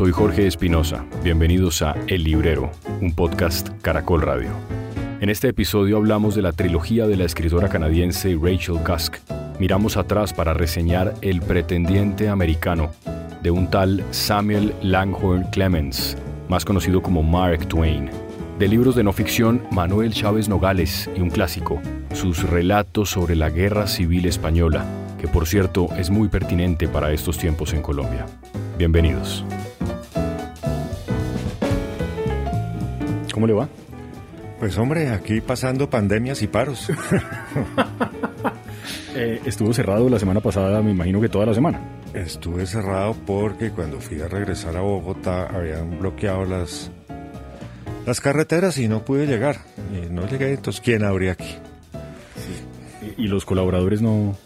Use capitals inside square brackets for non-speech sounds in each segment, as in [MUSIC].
soy Jorge Espinosa. Bienvenidos a El Librero, un podcast Caracol Radio. En este episodio hablamos de la trilogía de la escritora canadiense Rachel Cusk. Miramos atrás para reseñar El pretendiente americano de un tal Samuel Langhorne Clemens, más conocido como Mark Twain. De libros de no ficción, Manuel Chávez Nogales y un clásico, sus relatos sobre la Guerra Civil Española, que por cierto es muy pertinente para estos tiempos en Colombia. Bienvenidos. ¿Cómo le va? Pues hombre, aquí pasando pandemias y paros. [LAUGHS] Eh, estuvo cerrado la semana pasada, me imagino que toda la semana. Estuve cerrado porque cuando fui a regresar a Bogotá habían bloqueado las, las carreteras y no pude llegar. Y no llegué, entonces ¿quién habría aquí? ¿Y, los colaboradores no,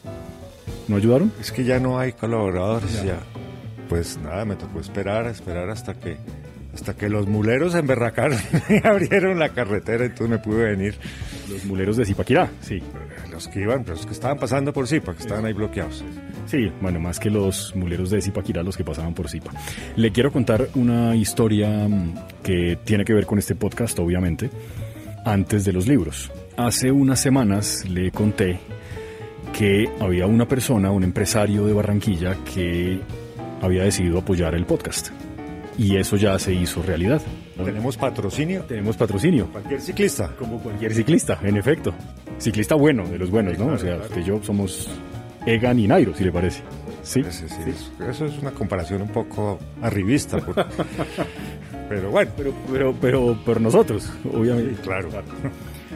no ayudaron? Es que ya no hay colaboradores, ya. Pues nada, me tocó esperar, esperar hasta que hasta que los muleros se emberracaron [LAUGHS] y abrieron la carretera, entonces me pude venir. Los muleros de Zipaquirá, sí. Los que iban, los que estaban pasando por Zipa, que estaban ahí bloqueados. Sí, bueno, más que los muleros de Zipaquirá, los que pasaban por Zipa. Le quiero contar una historia mm, que tiene que ver con este podcast, obviamente, antes de los libros. Hace unas semanas le conté que había una persona, un empresario de Barranquilla, que había decidido apoyar el podcast y eso ya se hizo realidad. ¿Tenemos patrocinio? Tenemos patrocinio. Cualquier ciclista. Como cualquier ciclista, en efecto. Ciclista bueno, de los buenos, ¿no? o sea, usted y yo somos Egan y Nairo, si le parece. Sí. sí, Eso es una comparación un poco arribista. [LAUGHS] pero bueno. Pero, pero, pero, pero nosotros, obviamente. claro.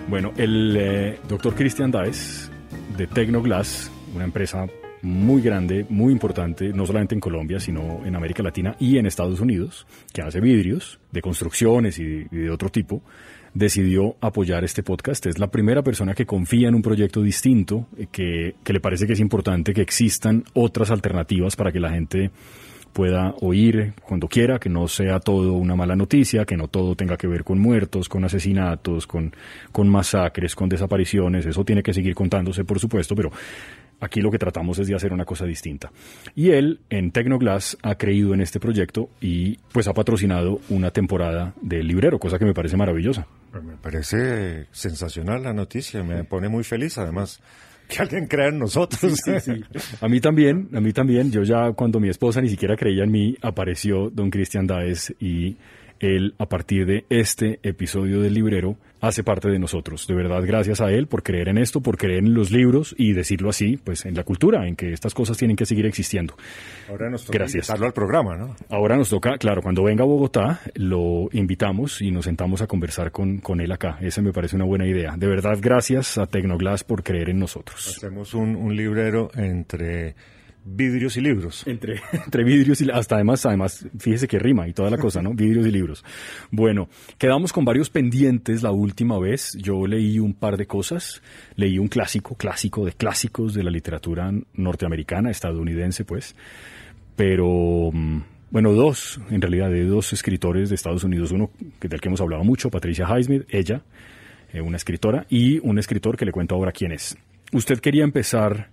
Bueno, el eh, doctor Cristian Daes de Tecnoglass, una empresa muy grande, muy importante, no solamente en Colombia, sino en América Latina y en Estados Unidos, que hace vidrios de construcciones y de, otro tipo, decidió apoyar este podcast. Es la primera persona que confía en un proyecto distinto, eh, que, que le parece que es importante que existan otras alternativas para que la gente pueda oír cuando quiera, que no sea todo una mala noticia, que no todo tenga que ver con muertos, con asesinatos, con, con masacres, con desapariciones. Eso tiene que seguir contándose, por supuesto, pero Aquí lo que tratamos es de hacer una cosa distinta. Y él, en Tecnoglass, ha creído en este proyecto y pues ha patrocinado una temporada del librero, cosa que me parece maravillosa. Pues me parece sensacional la noticia, me pone muy feliz además que alguien crea en nosotros. A mí también, a mí también. Yo ya cuando mi esposa ni siquiera creía en mí, apareció don Cristian Daes y él, a partir de este episodio del librero, hace parte de nosotros. De verdad, gracias a él por creer en esto, por creer en los libros y decirlo así, pues en la cultura, en que estas cosas tienen que seguir existiendo. Ahora nos toca gracias. invitarlo al programa, ¿no? Ahora nos toca, claro, cuando venga a Bogotá, lo invitamos y nos sentamos a conversar con, con él acá. Esa me parece una buena idea. De verdad, gracias a Tecnoglass por creer en nosotros. Hacemos un, un librero entre vidrios y libros. Entre, [LAUGHS] entre vidrios y hasta además, además, fíjese que rima y toda la cosa, ¿no? vidrios y libros. Bueno, quedamos con varios pendientes la última vez. Yo leí un par de cosas. Leí un clásico, clásico de clásicos de la literatura norteamericana, estadounidense, pues. Pero, mm, bueno, dos, en realidad, de dos escritores de Estados Unidos. Uno del que hemos hablado mucho, Patricia Highsmith, ella, eh, una escritora, y un escritor que le cuento ahora quién es. Usted quería empezar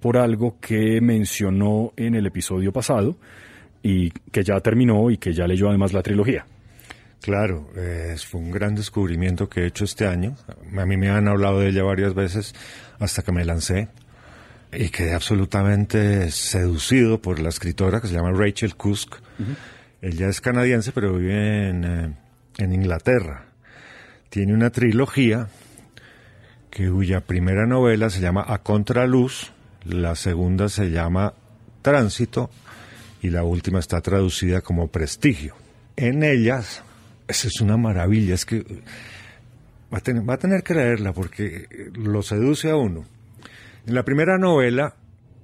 por algo que mencionó en el episodio pasado y que ya terminó y que ya leyó además la trilogía. Claro, fue un gran descubrimiento que he hecho este año. A mí me han hablado de ella varias veces hasta que me lancé y quedé absolutamente seducido por la escritora que se llama Rachel Cusk. Ella es canadiense pero vive en, eh, en Inglaterra. Tiene una trilogía que, cuya primera novela se llama A Contraluz la segunda se llama Tránsito y la última está traducida como Prestigio. En ellas, eso es una maravilla, es que va a tener, va a tener que leerla porque lo seduce a uno. En la primera novela,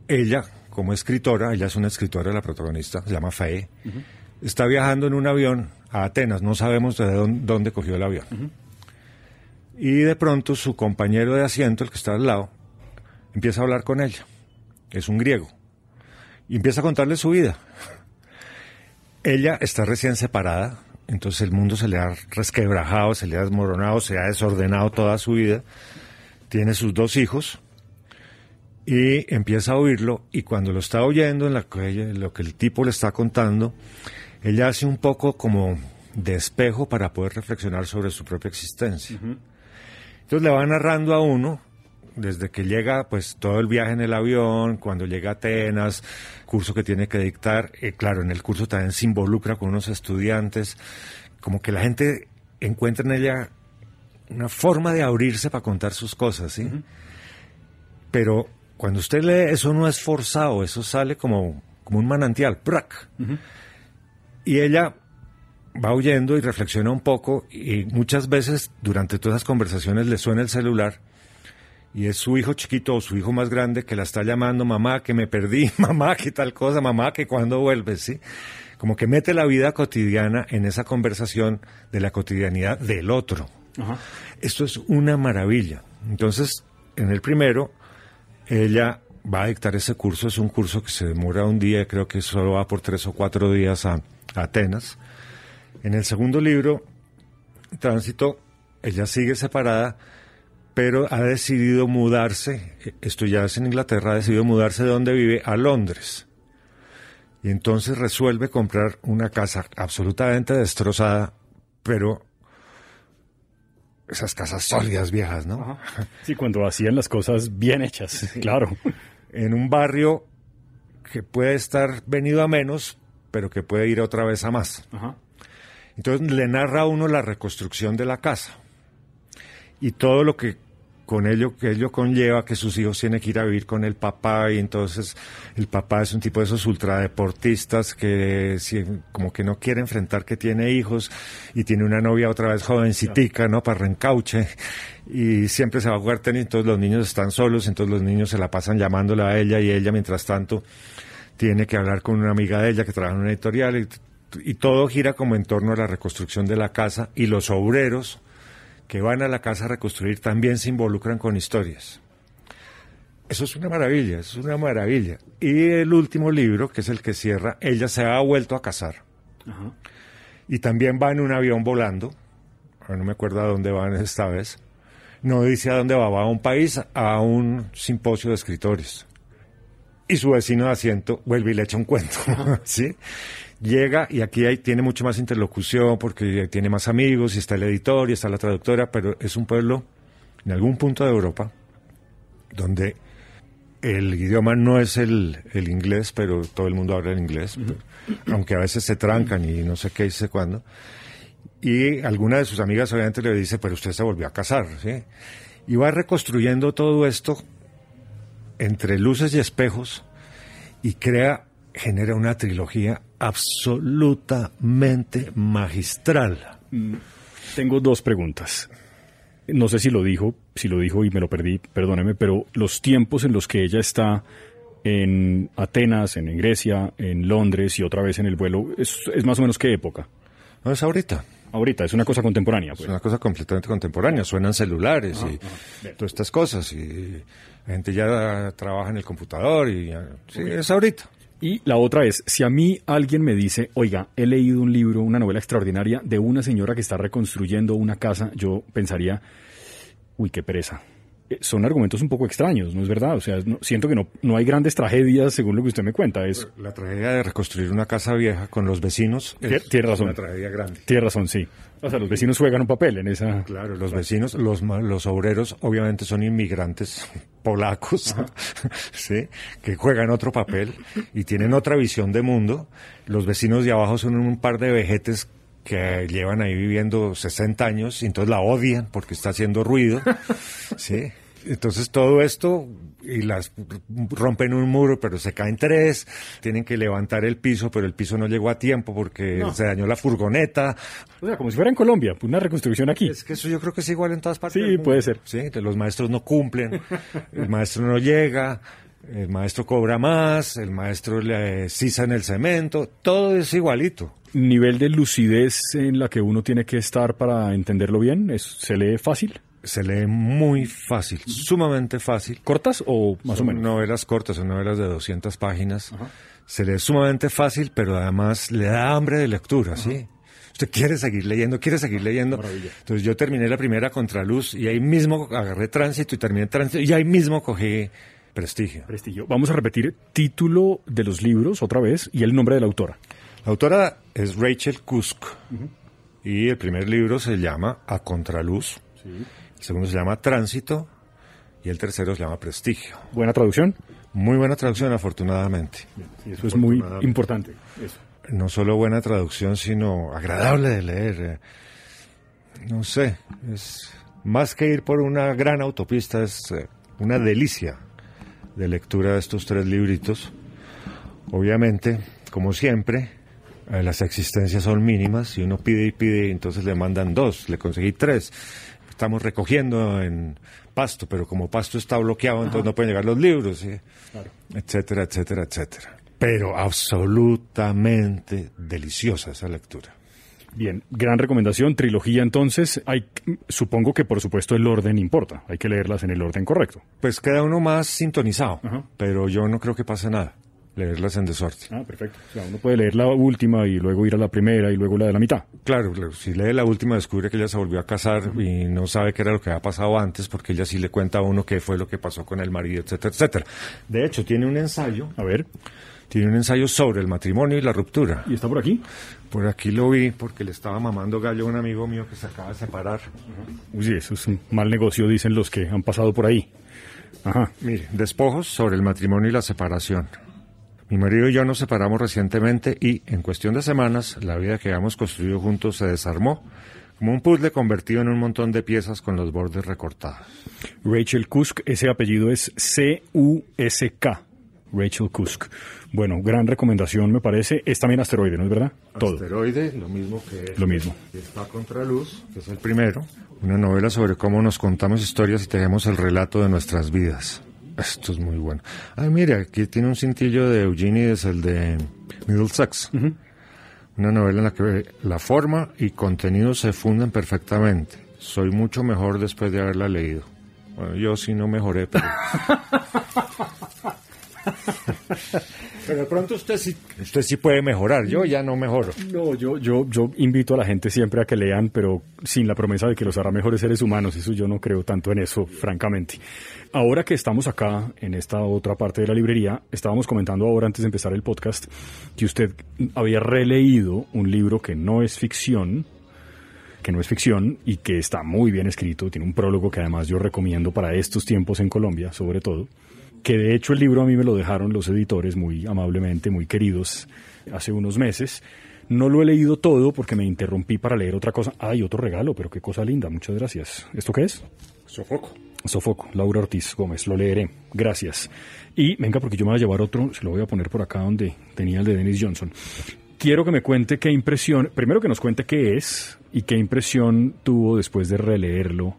ella, como escritora, ella es una escritora, la protagonista, se llama Faye, está viajando en un avión a Atenas, no sabemos de dónde, cogió el avión. Y de pronto su compañero de asiento, el que está al lado, empieza a hablar con ella es un griego, y empieza a contarle su vida. Ella está recién separada, entonces el mundo se le ha resquebrajado, se le ha desmoronado, se ha desordenado toda su vida. Tiene sus dos hijos y empieza a oírlo y cuando lo está oyendo en la, lo que el tipo le está contando, ella hace un poco como de espejo para poder reflexionar sobre su propia existencia. Entonces le va narrando a uno desde que llega, pues todo el viaje en el avión, cuando llega a Atenas, curso que tiene que dictar, eh, claro, en el curso también se involucra con unos estudiantes, como que la gente encuentra en ella una forma de abrirse para contar sus cosas, ¿sí? Pero cuando usted lee, eso no es forzado, eso sale como, como un manantial, ¡prac! Y ella va oyendo y reflexiona un poco y muchas veces durante todas esas conversaciones le suena el celular y es su hijo chiquito o su hijo más grande que la está llamando, mamá, que me perdí, [LAUGHS] mamá, que tal cosa, mamá, que cuando vuelves, ¿sí? Como que mete la vida cotidiana en esa conversación de la cotidianidad del otro. Esto es una maravilla. Entonces, en el primero, ella va a dictar ese curso, es un curso que se demora un día, creo que solo va por tres o cuatro días a, a Atenas. En el segundo libro, Tránsito, ella sigue separada, pero ha decidido mudarse, esto ya es en Inglaterra, ha decidido mudarse de donde vive a Londres. Y entonces resuelve comprar una casa absolutamente destrozada, pero esas casas sólidas viejas, ¿no? Sí, cuando hacían las cosas bien hechas, claro. En un barrio que puede estar venido a menos, pero que puede ir otra vez a más. Entonces le narra a uno la reconstrucción de la casa y todo lo que con ello que ello conlleva que sus hijos tienen que ir a vivir con el papá y entonces el papá es un tipo de esos ultradeportistas que como que no quiere enfrentar que tiene hijos y tiene una novia otra vez jovencitica, ¿no? Para reencauche y siempre se va a jugar tenis, entonces los niños están solos, entonces los niños se la pasan llamándola a ella y ella mientras tanto tiene que hablar con una amiga de ella que trabaja en una editorial y, y todo gira como en torno a la reconstrucción de la casa y los obreros que van a la casa a reconstruir también se involucran con historias. Eso es una maravilla, es una maravilla. Y el último libro, que es el que cierra, ella se ha vuelto a casar. Y también va en un avión volando. No me acuerdo a dónde van esta vez. No dice a dónde va, va a un país, a un simposio de escritores. Y su vecino de asiento vuelve y le echa un cuento. [LAUGHS] ¿Sí? Llega y aquí hay, tiene mucho más interlocución porque tiene más amigos y está el editor y está la traductora, pero es un pueblo en algún punto de Europa donde el idioma no es el, inglés, pero todo el mundo habla el inglés, aunque a veces se trancan y no sé qué dice cuándo. Y alguna de sus amigas obviamente le dice, pero usted se volvió a casar, ¿sí? Y va reconstruyendo todo esto entre luces y espejos y crea, genera una trilogía absolutamente magistral. Mm, tengo dos preguntas. No sé si lo dijo, si lo dijo y me lo perdí, perdóneme, pero los tiempos en los que ella está en Atenas, en Grecia, en Londres y otra vez en el vuelo, ¿es, más o menos qué época? No, es ahorita. Ahorita, es una cosa contemporánea. Pues. Es una cosa completamente contemporánea, suenan celulares y todas estas cosas. Y la gente ya trabaja en el computador y sí, es ahorita. Y la otra es, si a mí alguien me dice, oiga, he leído un libro, una novela extraordinaria de una señora que está reconstruyendo una casa, yo pensaría, uy, qué pereza. Eh, son argumentos un poco extraños, ¿no es verdad? O sea, siento que no, no hay grandes tragedias según lo que usted me cuenta. Es... La tragedia de reconstruir una casa vieja con los vecinos es tiene razón. una tragedia grande. Tiene razón, sí. O sea, los vecinos juegan un papel en esa... Claro, los vecinos, los, los obreros obviamente son inmigrantes [LAUGHS] polacos, [LAUGHS] ¿sí? que juegan otro papel y tienen otra visión de mundo. Los vecinos de abajo son un par de vejetes que llevan ahí viviendo 60 años y entonces la odian porque está haciendo ruido, [LAUGHS] ¿sí? Entonces todo esto y las rompen un muro, pero se caen tres, tienen que levantar el piso, pero el piso no llegó a tiempo porque se dañó la furgoneta. O sea, como si fuera en Colombia, una reconstrucción aquí. Es que eso yo creo que es igual en todas partes. Sí, puede ser. Sí, los maestros no cumplen, el maestro no llega, el maestro cobra más, el maestro le sisa en el cemento, todo es igualito nivel de lucidez en la que uno tiene que estar para entenderlo bien? ¿Es, ¿Se lee fácil? Se lee muy fácil, sumamente fácil. ¿Cortas o más o menos? Novelas cortas, son novelas de 200 páginas. Se lee sumamente fácil, pero además le da hambre de lectura, ¿sí? Usted quiere seguir leyendo, quiere seguir leyendo. Entonces yo terminé la primera Contraluz y ahí mismo agarré tránsito y terminé tránsito y ahí mismo cogí prestigio. Prestigio. Vamos a repetir título de los libros otra vez y el nombre de la autora. La autora es Rachel Kusk y el primer libro se llama A Contraluz, el segundo se llama Tránsito y el tercero se llama Prestigio. ¿Buena traducción? Muy buena traducción, afortunadamente. Eso es muy importante. Eso. No solo buena traducción, sino agradable de leer. eh. No sé, es más que ir por una gran autopista, es eh, una delicia de lectura de estos tres libritos. Obviamente, como siempre, eh, las existencias son mínimas y uno pide y pide y entonces le mandan dos, le conseguí tres. Estamos recogiendo en Pasto, pero como Pasto está bloqueado, entonces no pueden llegar los libros, ¿sí? etcétera, etcétera, etcétera. Pero absolutamente deliciosa esa lectura. Bien, gran recomendación, trilogía entonces. Hay, supongo que por supuesto el orden importa, hay que leerlas en el orden correcto. Pues queda uno más sintonizado, Ajá. pero yo no creo que pase nada. Leerlas en desorden. Ah, perfecto. O sea, uno puede leer la última y luego ir a la primera y luego la de la mitad. Claro, claro, si lee la última descubre que ella se volvió a casar y no sabe qué era lo que había pasado antes, porque ella sí le cuenta a uno qué fue lo que pasó con el marido, etcétera, etcétera. De hecho, tiene un ensayo, A ver, tiene un ensayo sobre el matrimonio y la ruptura. ¿y está por aquí? Por aquí lo vi porque le estaba mamando gallo a un amigo mío que se acaba de separar. Uy, sí, eso es un mal negocio, dicen los que han pasado por ahí. Ajá. Mire, despojos sobre el matrimonio y la separación. Mi marido y yo nos separamos recientemente y, en cuestión de semanas, la vida que habíamos construido juntos se desarmó, como un puzzle convertido en un montón de piezas con los bordes recortados. Rachel Kusk, ese apellido es C-U-S-K. Rachel Kusk. Bueno, gran recomendación me parece. Es también asteroide, ¿no es verdad? Todo. Asteroide, lo mismo que Lo mismo. Está Contraluz, que es el primero. Una novela sobre cómo nos contamos historias y tenemos el relato de nuestras vidas. Esto es muy bueno. Ah, mira, aquí tiene un cintillo de Eugenides, el de Middlesex. Una novela en la que la forma y contenido se funden perfectamente. Soy mucho mejor después de haberla leído. Bueno, yo sí no mejoré, pero... [LAUGHS] pero de pronto usted sí, usted sí puede mejorar. Yo ya no mejoro. No, yo, yo, yo invito a la gente siempre a que lean, pero sin la promesa de que los hará mejores seres humanos. Eso yo no creo tanto en eso, francamente. Ahora que estamos acá, en esta otra parte de la librería, estábamos comentando ahora, antes de empezar el podcast, que usted había releído un libro que no es ficción, que no es ficción y que está muy bien escrito. Tiene un prólogo que además yo recomiendo para estos tiempos en Colombia, sobre todo. Que de hecho el libro a mí me lo dejaron los editores muy amablemente, muy queridos, hace unos meses. No lo he leído todo porque me interrumpí para leer otra cosa. Ay, otro regalo, pero qué cosa linda, muchas gracias. ¿Esto qué es? Sofoco. Sofoco, Laura Ortiz Gómez, lo leeré. Gracias. Y venga, porque yo me voy a llevar otro, se lo voy a poner por acá donde tenía el de Dennis Johnson. Quiero que me cuente qué impresión, primero que nos cuente qué es y qué impresión tuvo después de releerlo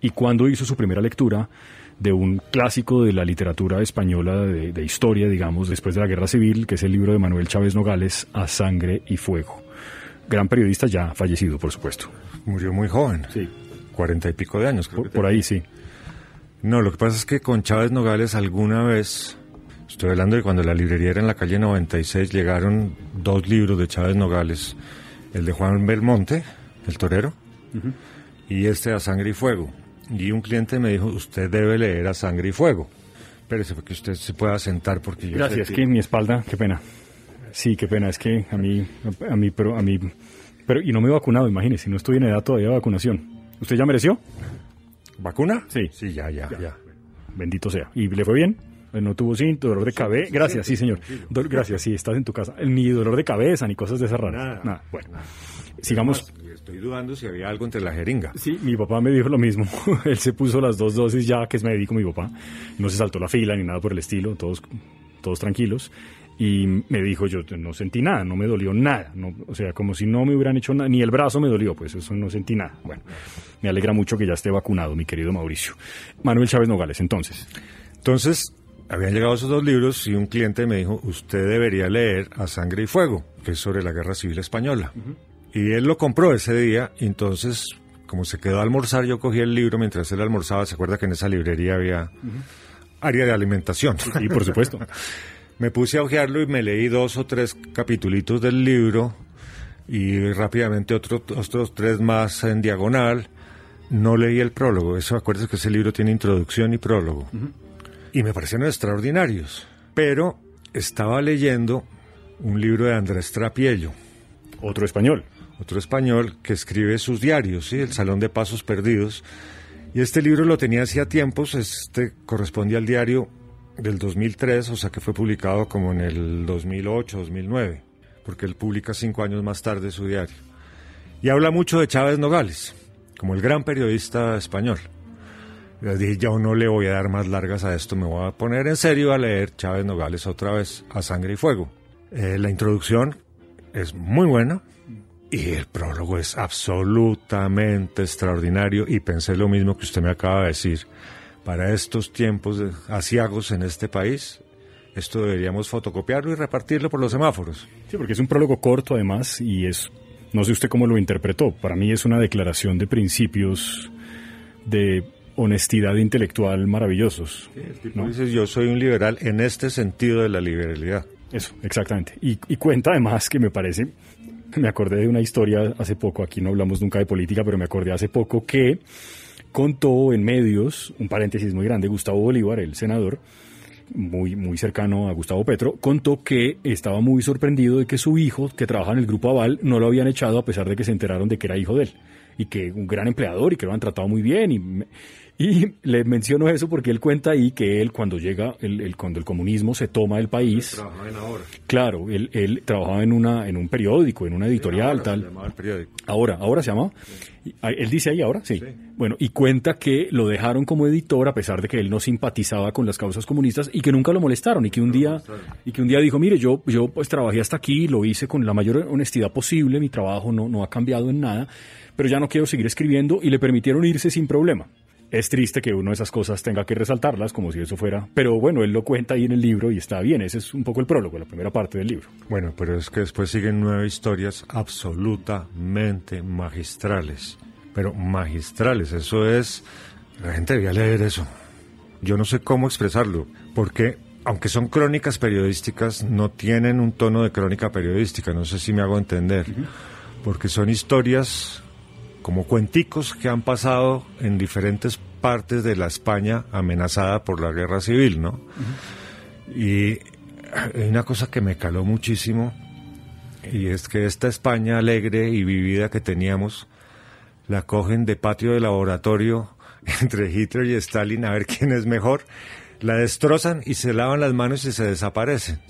y cuándo hizo su primera lectura de un clásico de la literatura española de, de historia, digamos, después de la Guerra Civil, que es el libro de Manuel Chávez Nogales, A Sangre y Fuego. Gran periodista ya fallecido, por supuesto. Murió muy joven. Sí. Cuarenta y pico de años, creo Por, que por ahí sí. No, lo que pasa es que con Chávez Nogales alguna vez, estoy hablando de cuando la librería era en la calle 96, llegaron dos libros de Chávez Nogales, el de Juan Belmonte, el torero, y este a Sangre y Fuego. Y un cliente me dijo, usted debe leer a Sangre y Fuego. Pero para que usted se pueda sentar porque yo... Gracias, que mi espalda, qué pena. Sí, qué pena, es que a mí, a mí, pero a mí, pero y no me he vacunado, imagínese, no estoy en edad todavía de vacunación. ¿Usted ya mereció? ¿Vacuna? Sí. Sí, ya, ya, ya. Bendito sea. ¿Y le fue bien? No tuvo sí, dolor de cabeza. Gracias, sí, señor. Do- gracias, sí, estás en tu casa. Ni dolor de cabeza, ni cosas de esas raras. Nada. Bueno, sigamos. Estoy dudando si había algo entre la jeringa. Sí, mi papá me dijo lo mismo. [LAUGHS] Él se puso las dos dosis ya, que es médico mi papá. No se saltó la fila ni nada por el estilo, todos, todos tranquilos. Y me dijo, yo no sentí nada, no me dolió nada. No, o sea, como si no me hubieran hecho nada, ni el brazo me dolió, pues eso no sentí nada. Bueno, me alegra mucho que ya esté vacunado, mi querido Mauricio. Manuel Chávez Nogales, entonces. Entonces, habían llegado esos dos libros y un cliente me dijo, usted debería leer A Sangre y Fuego, que es sobre la Guerra Civil Española. Y él lo compró ese día, y entonces, como se quedó a almorzar, yo cogí el libro mientras él almorzaba. ¿Se acuerda que en esa librería había área de alimentación? Y por supuesto. [LAUGHS] me puse a hojearlo y me leí dos o tres capitulitos del libro y rápidamente otro- otros tres más en diagonal. No leí el prólogo. Eso, acuérdese que ese libro tiene introducción y prólogo. Y me parecieron extraordinarios. Pero estaba leyendo un libro de Andrés Trapiello. Otro español. Otro español que escribe sus diarios, ¿sí? El Salón de Pasos Perdidos. Y este libro lo tenía hacía tiempos, este corresponde al diario del 2003, o sea que fue publicado como en el 2008, 2009, porque él publica cinco años más tarde su diario. Y habla mucho de Chávez Nogales, como el gran periodista español. Les dije, yo no le voy a dar más largas a esto, me voy a poner en serio a leer Chávez Nogales otra vez, a sangre y fuego. Eh, la introducción es muy buena y el prólogo es absolutamente extraordinario y pensé lo mismo que usted me acaba de decir. Para estos tiempos asiagos en este país, esto deberíamos fotocopiarlo y repartirlo por los semáforos. Sí, porque es un prólogo corto además y es, no sé usted cómo lo interpretó, para mí es una declaración de principios de honestidad intelectual maravillosos. dice, yo soy un liberal en este sentido de la liberalidad. Eso, exactamente. Y, cuenta además que me parece, me acordé de una historia hace poco, aquí no hablamos nunca de política, pero me acordé hace poco que contó en medios, un paréntesis muy grande, Gustavo Bolívar, el senador, muy, muy cercano a Gustavo Petro, contó que estaba muy sorprendido de que su hijo, que trabaja en el grupo Aval, no lo habían echado a pesar de que se enteraron de que era hijo de él y que un gran empleador y que lo han tratado muy bien y y le menciono eso porque él cuenta ahí que él cuando llega, el, cuando el comunismo se toma el país, ahora. claro, él, él, trabajaba en una en un periódico, en una editorial, tal. Ahora, ahora se llama. Él dice ahí ahora, sí. Bueno, y cuenta que lo dejaron como editor a pesar de que él no simpatizaba con las causas comunistas y que nunca lo molestaron y que un día y que un día dijo, mire, yo yo pues trabajé hasta aquí, lo hice con la mayor honestidad posible, mi trabajo no no ha cambiado en nada, pero ya no quiero seguir escribiendo y le permitieron irse sin problema es triste que uno de esas cosas tenga que resaltarlas como si eso fuera, pero bueno, él lo cuenta ahí en el libro y está bien, ese es un poco el prólogo, la primera parte del libro. Bueno, pero es que después siguen nueve historias absolutamente magistrales, pero magistrales, eso es, la gente debía leer eso. Yo no sé cómo expresarlo, porque aunque son crónicas periodísticas, no tienen un tono de crónica periodística, no sé si me hago entender, porque son historias como cuenticos que han pasado en diferentes partes de la España amenazada por la guerra civil, ¿no? Y hay una cosa que me caló muchísimo, y es que esta España alegre y vivida que teníamos, la cogen de patio de laboratorio [LAUGHS] entre Hitler y Stalin a ver quién es mejor, la destrozan y se lavan las manos y se desaparecen.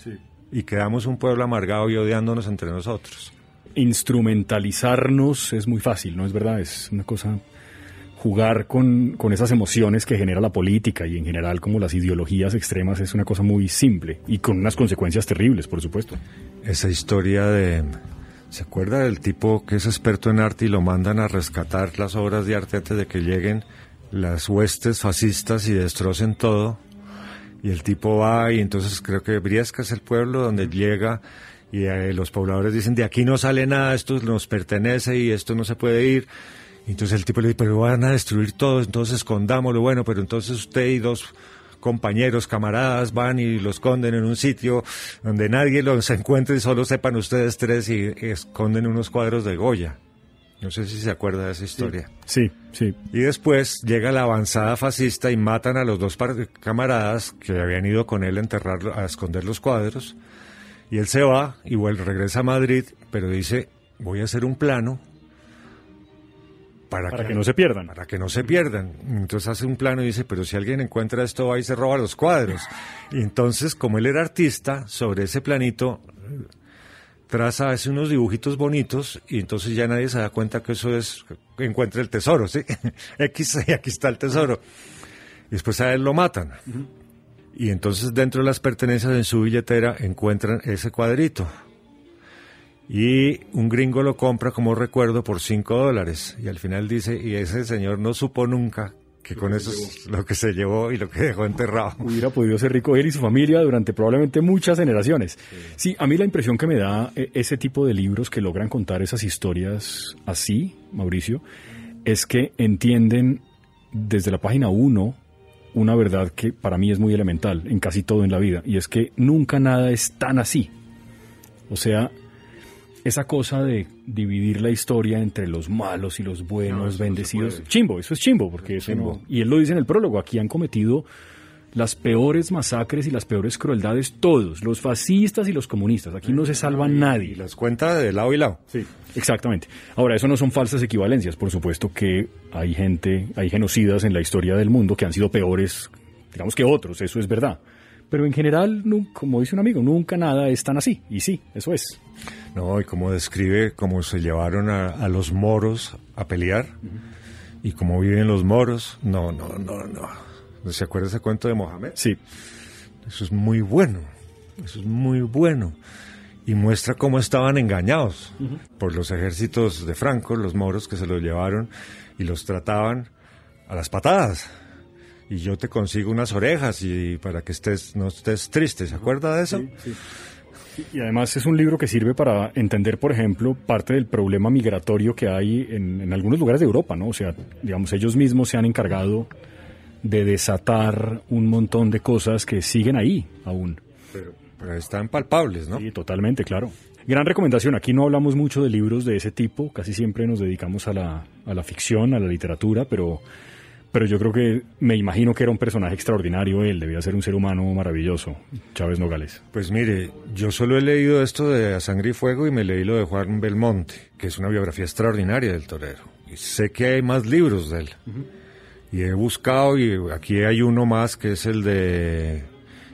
Y quedamos un pueblo amargado y odiándonos entre nosotros instrumentalizarnos es muy fácil, ¿no es verdad? Es una cosa jugar con, con, esas emociones que genera la política y en general como las ideologías extremas es una cosa muy simple y con unas consecuencias terribles, por supuesto. Esa historia de... ¿Se acuerda del tipo que es experto en arte y lo mandan a rescatar las obras de arte antes de que lleguen las huestes fascistas y destrocen todo? Y el tipo va y entonces creo que Briesca es el pueblo donde llega y eh, los pobladores dicen, de aquí no sale nada, esto nos pertenece y esto no se puede ir. Y entonces el tipo le dice, pero van a destruir todo, entonces escondámoslo. Bueno, pero entonces usted y dos compañeros, camaradas, van y lo esconden en un sitio donde nadie los encuentre y solo sepan ustedes tres y esconden unos cuadros de Goya. No sé si se acuerda de esa historia. Sí, sí. Y después llega la avanzada fascista y matan a los dos camaradas que habían ido con él a enterrar, a esconder los cuadros. Y él se va, igual regresa a Madrid, pero dice, voy a hacer un plano para, que, no se pierdan. Para que no se pierdan. Entonces hace un plano y dice, pero si alguien encuentra esto, va y se roba los cuadros. Y entonces, como él era artista, sobre ese planito traza, hace unos dibujitos bonitos y entonces ya nadie se da cuenta que eso es, que encuentra el tesoro, ¿sí? [LAUGHS] X, y aquí está el tesoro. Y después a él lo matan. Y entonces dentro de las pertenencias en su billetera encuentran ese cuadrito. Y un gringo lo compra como recuerdo por 5 dólares. Y al final dice, y ese señor no supo nunca que con eso es lo que se llevó y lo que dejó enterrado. [LAUGHS] Hubiera podido ser rico él y su familia durante probablemente muchas generaciones. Sí. a mí la impresión que me da eh, ese tipo de libros que logran contar esas historias así, Mauricio, es que entienden desde la página 1 una verdad que para mí es muy elemental en casi todo en la vida, y es que nunca nada es tan así. O sea, esa cosa de dividir la historia entre los malos y los buenos, bendecidos, chimbo, eso es chimbo, porque eso No, y él lo dice en el prólogo, aquí han cometido las peores masacres y las peores crueldades, todos, los fascistas y los comunistas. Aquí no se salva Y nadie. las cuenta de lado y lado. Sí, exactamente. Ahora, eso no son falsas equivalencias. Por supuesto que hay gente, hay genocidas en la historia del mundo que han sido peores, digamos que otros, eso es verdad. Pero en general, como dice un amigo, nunca nada es tan así. Y sí, eso es. No, y cómo describe cómo se llevaron a, a los moros a pelear y cómo viven los moros. No, no, no, no. ¿Se acuerda ese cuento de Mohamed? Sí, Eso es muy bueno. Eso es muy bueno. Y muestra cómo estaban engañados por los ejércitos de Franco, los moros que se los llevaron y los trataban a las patadas. Y yo te consigo unas orejas y para que estés no estés triste. ¿Se acuerda de eso? Y además es un libro que sirve para entender, por ejemplo, parte del problema migratorio que hay en, en algunos lugares de Europa, ¿no? O sea, digamos, ellos mismos se han encargado de desatar un montón de cosas que siguen ahí aún. Pero, pero están palpables, ¿no? Sí, totalmente, claro. Gran recomendación. Aquí no hablamos mucho de libros de ese tipo. Casi siempre nos dedicamos a la, a la ficción, a la literatura, pero, pero yo creo que me imagino que era un personaje extraordinario. Él debía ser un ser humano maravilloso, Chávez Nogales. Pues mire, yo solo he leído esto de A Sangre y Fuego y me leí lo de Juan Belmonte, que es una biografía extraordinaria del torero. Y sé que hay más libros de él. Y he buscado y aquí hay uno más que es el de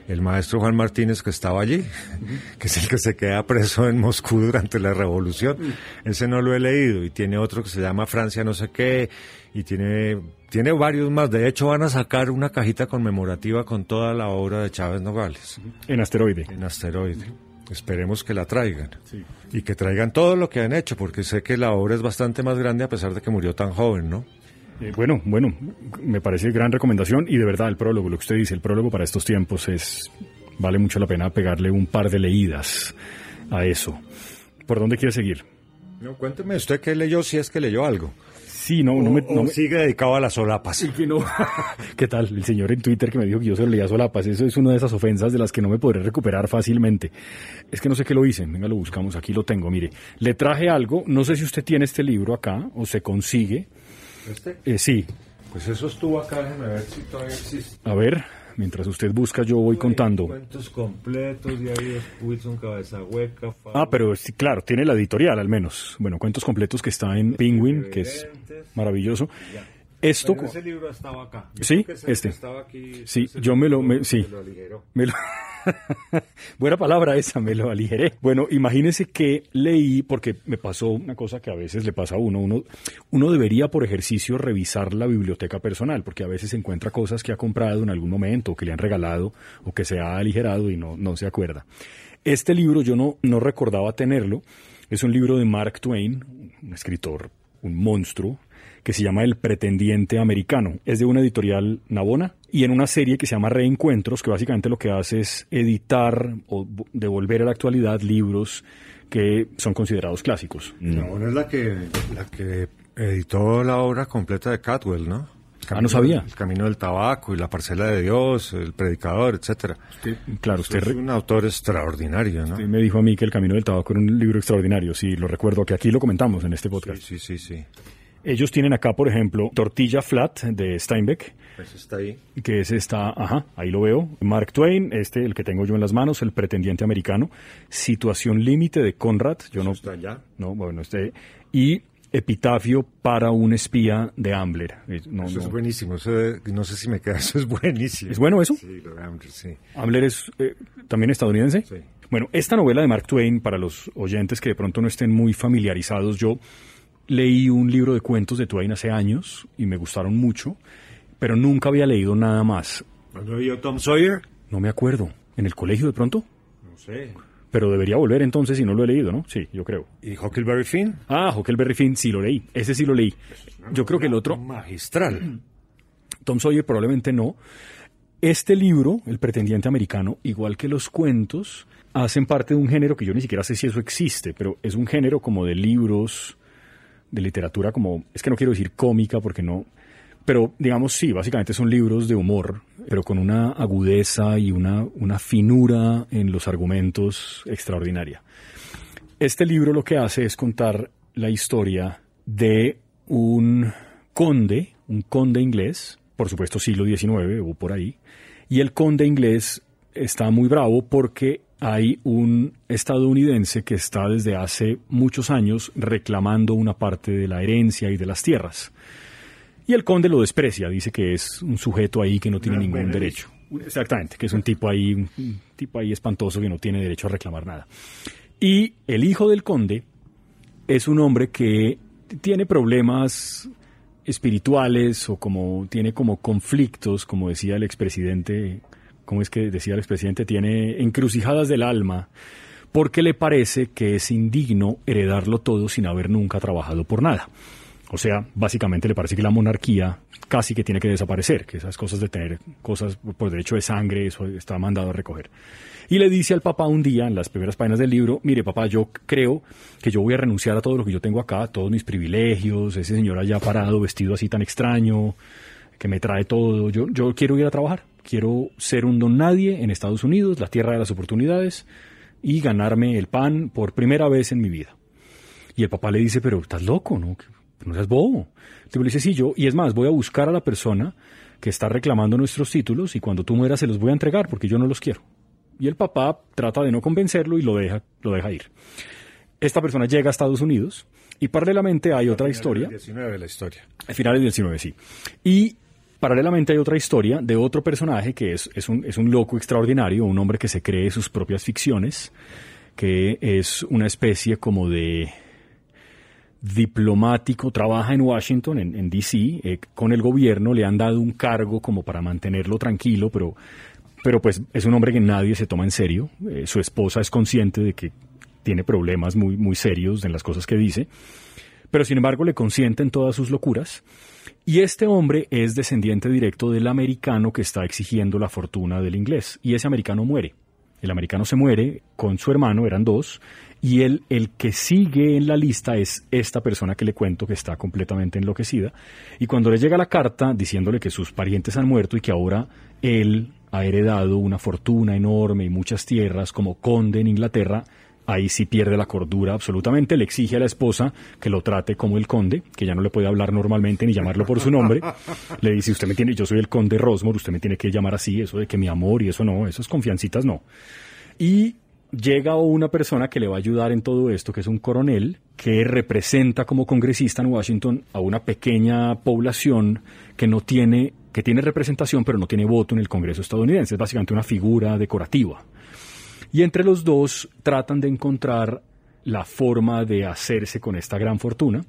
el maestro Juan Martínez que estaba allí, [LAUGHS] que es el que se queda preso en Moscú durante la revolución. Ese no lo he leído y tiene otro que se llama Francia no sé qué y tiene tiene varios más. De hecho van a sacar una cajita conmemorativa con toda la obra de Chávez Nogales En asteroide. en asteroide. Esperemos que la traigan. Y que traigan todo lo que han hecho, porque sé que la obra es bastante más grande a pesar de que murió tan joven, ¿no? Eh, bueno, bueno, me parece gran recomendación y de verdad el prólogo, lo que usted dice, el prólogo para estos tiempos es vale mucho la pena pegarle un par de leídas a eso. ¿Por dónde quiere seguir? No, cuénteme usted qué leyó, si es que leyó algo. Sí, no, no me, no me- sigue dedicado a las solapas. Que no. [LAUGHS] ¿Qué tal? El señor en Twitter que me dijo que yo se lo leía solapas. Eso es una de esas ofensas de las que no me podré recuperar fácilmente. Es que no sé qué lo hice. Venga, lo buscamos. Aquí lo tengo. Mire, le traje algo. No sé si usted tiene este libro acá o se consigue. ¿Este? Eh, sí. Pues eso estuvo acá, déjeme ver si todavía existe. A ver, mientras usted busca, yo voy contando. Cuentos completos, diarios Wilson, Cabeza Hueca. Ah, pero sí, claro, tiene la editorial al menos. Bueno, cuentos completos que está en Penguin, que es maravilloso. Esto, Pero ese libro estaba acá. Yo Sí, que este. estaba aquí, Sí, yo me lo- me- sí. lo. Me lo- [LAUGHS] Buena palabra esa, me lo aligeré. Bueno, imagínese que leí, porque me pasó una cosa que a veces le pasa a uno, uno, uno debería por ejercicio revisar la biblioteca personal, porque a veces encuentra cosas que ha comprado en algún momento, o que le han regalado, o que se ha aligerado y no, no se acuerda. Este libro yo no, no recordaba tenerlo, es un libro de Mark Twain, un escritor, un monstruo, que se llama El Pretendiente Americano. Es de una editorial nabona y en una serie que se llama Reencuentros, que básicamente lo que hace es editar o devolver a la actualidad libros que son considerados clásicos. No, no es la que, la que editó la obra completa de Catwell, ¿no? Ah, no sabía. El Camino del Tabaco y La Parcela de Dios, El Predicador, etcétera. Claro, usted, es re- un autor extraordinario, ¿no? usted me dijo a mí que El Camino del Tabaco era un libro extraordinario. Sí, lo recuerdo que aquí lo comentamos en este podcast. Sí, sí, sí, sí. Ellos tienen acá, por ejemplo, Tortilla Flat de Steinbeck, Pues está ahí. que es esta, ajá, ahí lo veo. Mark Twain, este, el que tengo yo en las manos, El Pretendiente Americano. Situación Límite de Conrad, yo no, Está allá. no, bueno, este, y Epitafio para un espía de Ambler. Eh, No, Eso no. es buenísimo. Eso no sé si me queda. [LAUGHS] Eso es buenísimo. ¿Es bueno eso? Sí, lo de Amber, sí. Ambler es eh, también estadounidense. Sí. Bueno, esta novela de Mark Twain, para los oyentes que de pronto no estén muy familiarizados, yo leí un libro de cuentos de Twain hace años y me gustaron mucho, pero nunca había leído nada más. ¿Cuándo vio Tom Sawyer? No me acuerdo. ¿En el colegio de pronto? No sé. Pero debería volver entonces si no lo he leído, ¿no? Sí, yo creo. ¿Y Huckleberry Finn? Ah, Huckleberry Finn, sí lo leí. Ese sí lo leí. Yo creo que el otro, Magistral. [CLEARS THROAT] Tom Sawyer probablemente no. Este libro, El pretendiente americano, igual que los cuentos, hacen parte de un género que yo ni siquiera sé si eso existe, pero es un género como de libros, de literatura como, es que no quiero decir cómica porque no, pero digamos sí, básicamente son libros de humor, pero con una agudeza y una, una finura en los argumentos extraordinaria. Este libro lo que hace es contar la historia de un conde, un conde inglés, por supuesto siglo XIX o por ahí, Y el conde inglés está muy bravo porque hay un estadounidense que está desde hace muchos años reclamando una parte de la herencia y de las tierras. Y el conde lo desprecia, dice que es un sujeto ahí que no tiene ningún derecho. Exactamente, que es un tipo ahí, un tipo ahí espantoso que no tiene derecho a reclamar nada. Y el hijo del conde es un hombre que tiene problemas espirituales o como tiene como conflictos, como decía el expresidente, como es que decía el expresidente, tiene encrucijadas del alma, porque le parece que es indigno heredarlo todo sin haber nunca trabajado por nada. O sea, básicamente le parece que la monarquía casi que tiene que desaparecer, que esas cosas de tener cosas por derecho de sangre, eso está mandado a recoger. Y le dice al papá un día, en las primeras páginas del libro, mire papá, yo creo que yo voy a renunciar a todo lo que yo tengo acá, todos mis privilegios, ese señor allá parado, vestido así tan extraño, que me trae todo, yo, yo quiero ir a trabajar, quiero ser un don nadie en Estados Unidos, la tierra de las oportunidades, y ganarme el pan por primera vez en mi vida. Y el papá le dice, pero estás loco, ¿no? no seas bobo. Le dice, sí, yo, y es más, voy a buscar a la persona que está reclamando nuestros títulos y cuando tú mueras se los voy a entregar porque yo no los quiero. Y el papá trata de no convencerlo y lo deja, lo deja ir. Esta persona llega a Estados Unidos y paralelamente hay otra historia. Del 19 de la historia. A finales del 19, sí. Y paralelamente hay otra historia de otro personaje que es, es, un, es un loco extraordinario, un hombre que se cree sus propias ficciones, que es una especie como de diplomático, trabaja en Washington, en, D.C., eh, con el gobierno, le han dado un cargo como para mantenerlo tranquilo, pero, pero pues es un hombre que nadie se toma en serio. Eh, su esposa es consciente de que tiene problemas muy, muy serios en las cosas que dice, pero sin embargo le consienten todas sus locuras. Y este hombre es descendiente directo del americano que está exigiendo la fortuna del inglés, y ese americano muere. El americano se muere con su hermano, eran dos, y el, el que sigue en la lista es esta persona que le cuento que está completamente enloquecida. Y cuando le llega la carta diciéndole que sus parientes han muerto y que ahora él ha heredado una fortuna enorme y muchas tierras como conde en Inglaterra, ahí sí pierde la cordura absolutamente, le exige a la esposa que lo trate como el conde, que ya no le puede hablar normalmente ni llamarlo por su nombre. Le dice, usted me tiene, yo soy el conde Rosmore, usted me tiene que llamar así, eso de que mi amor y eso no, esas confiancitas no. Y llega una persona que le va a ayudar en todo esto, que es un coronel, que representa como congresista en Washington a una pequeña población que no tiene, que tiene representación pero no tiene voto en el Congreso estadounidense. Es básicamente una figura decorativa. Y entre los dos tratan de encontrar la forma de hacerse con esta gran fortuna.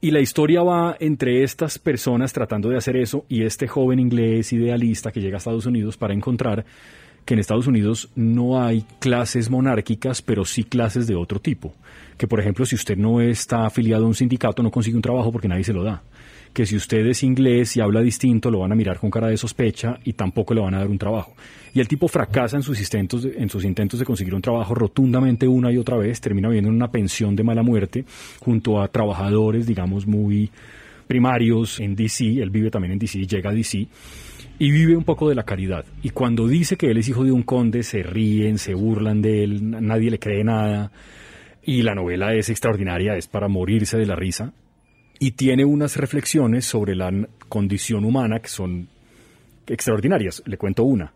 Y la historia va entre estas personas tratando de hacer eso y este joven inglés idealista que llega a Estados Unidos para encontrar que en Estados Unidos no hay clases monárquicas, pero sí clases de otro tipo. Que, por ejemplo, si usted no está afiliado a un sindicato, no consigue un trabajo porque nadie se lo da. Que si usted es inglés y habla distinto, lo van a mirar con cara de sospecha y tampoco le van a dar un trabajo. Y el tipo fracasa en sus, intentos en sus intentos de conseguir un trabajo rotundamente una y otra vez, termina viviendo en una pensión de mala muerte junto a trabajadores, digamos, muy primarios en DC. Él vive también en DC, llega a DC y vive un poco de la caridad. Y cuando dice que él es hijo de un conde, se ríen, se burlan de él, nadie le cree nada. Y la novela es extraordinaria, es para morirse de la risa. Y tiene unas reflexiones sobre la condición humana que son extraordinarias. Le cuento una.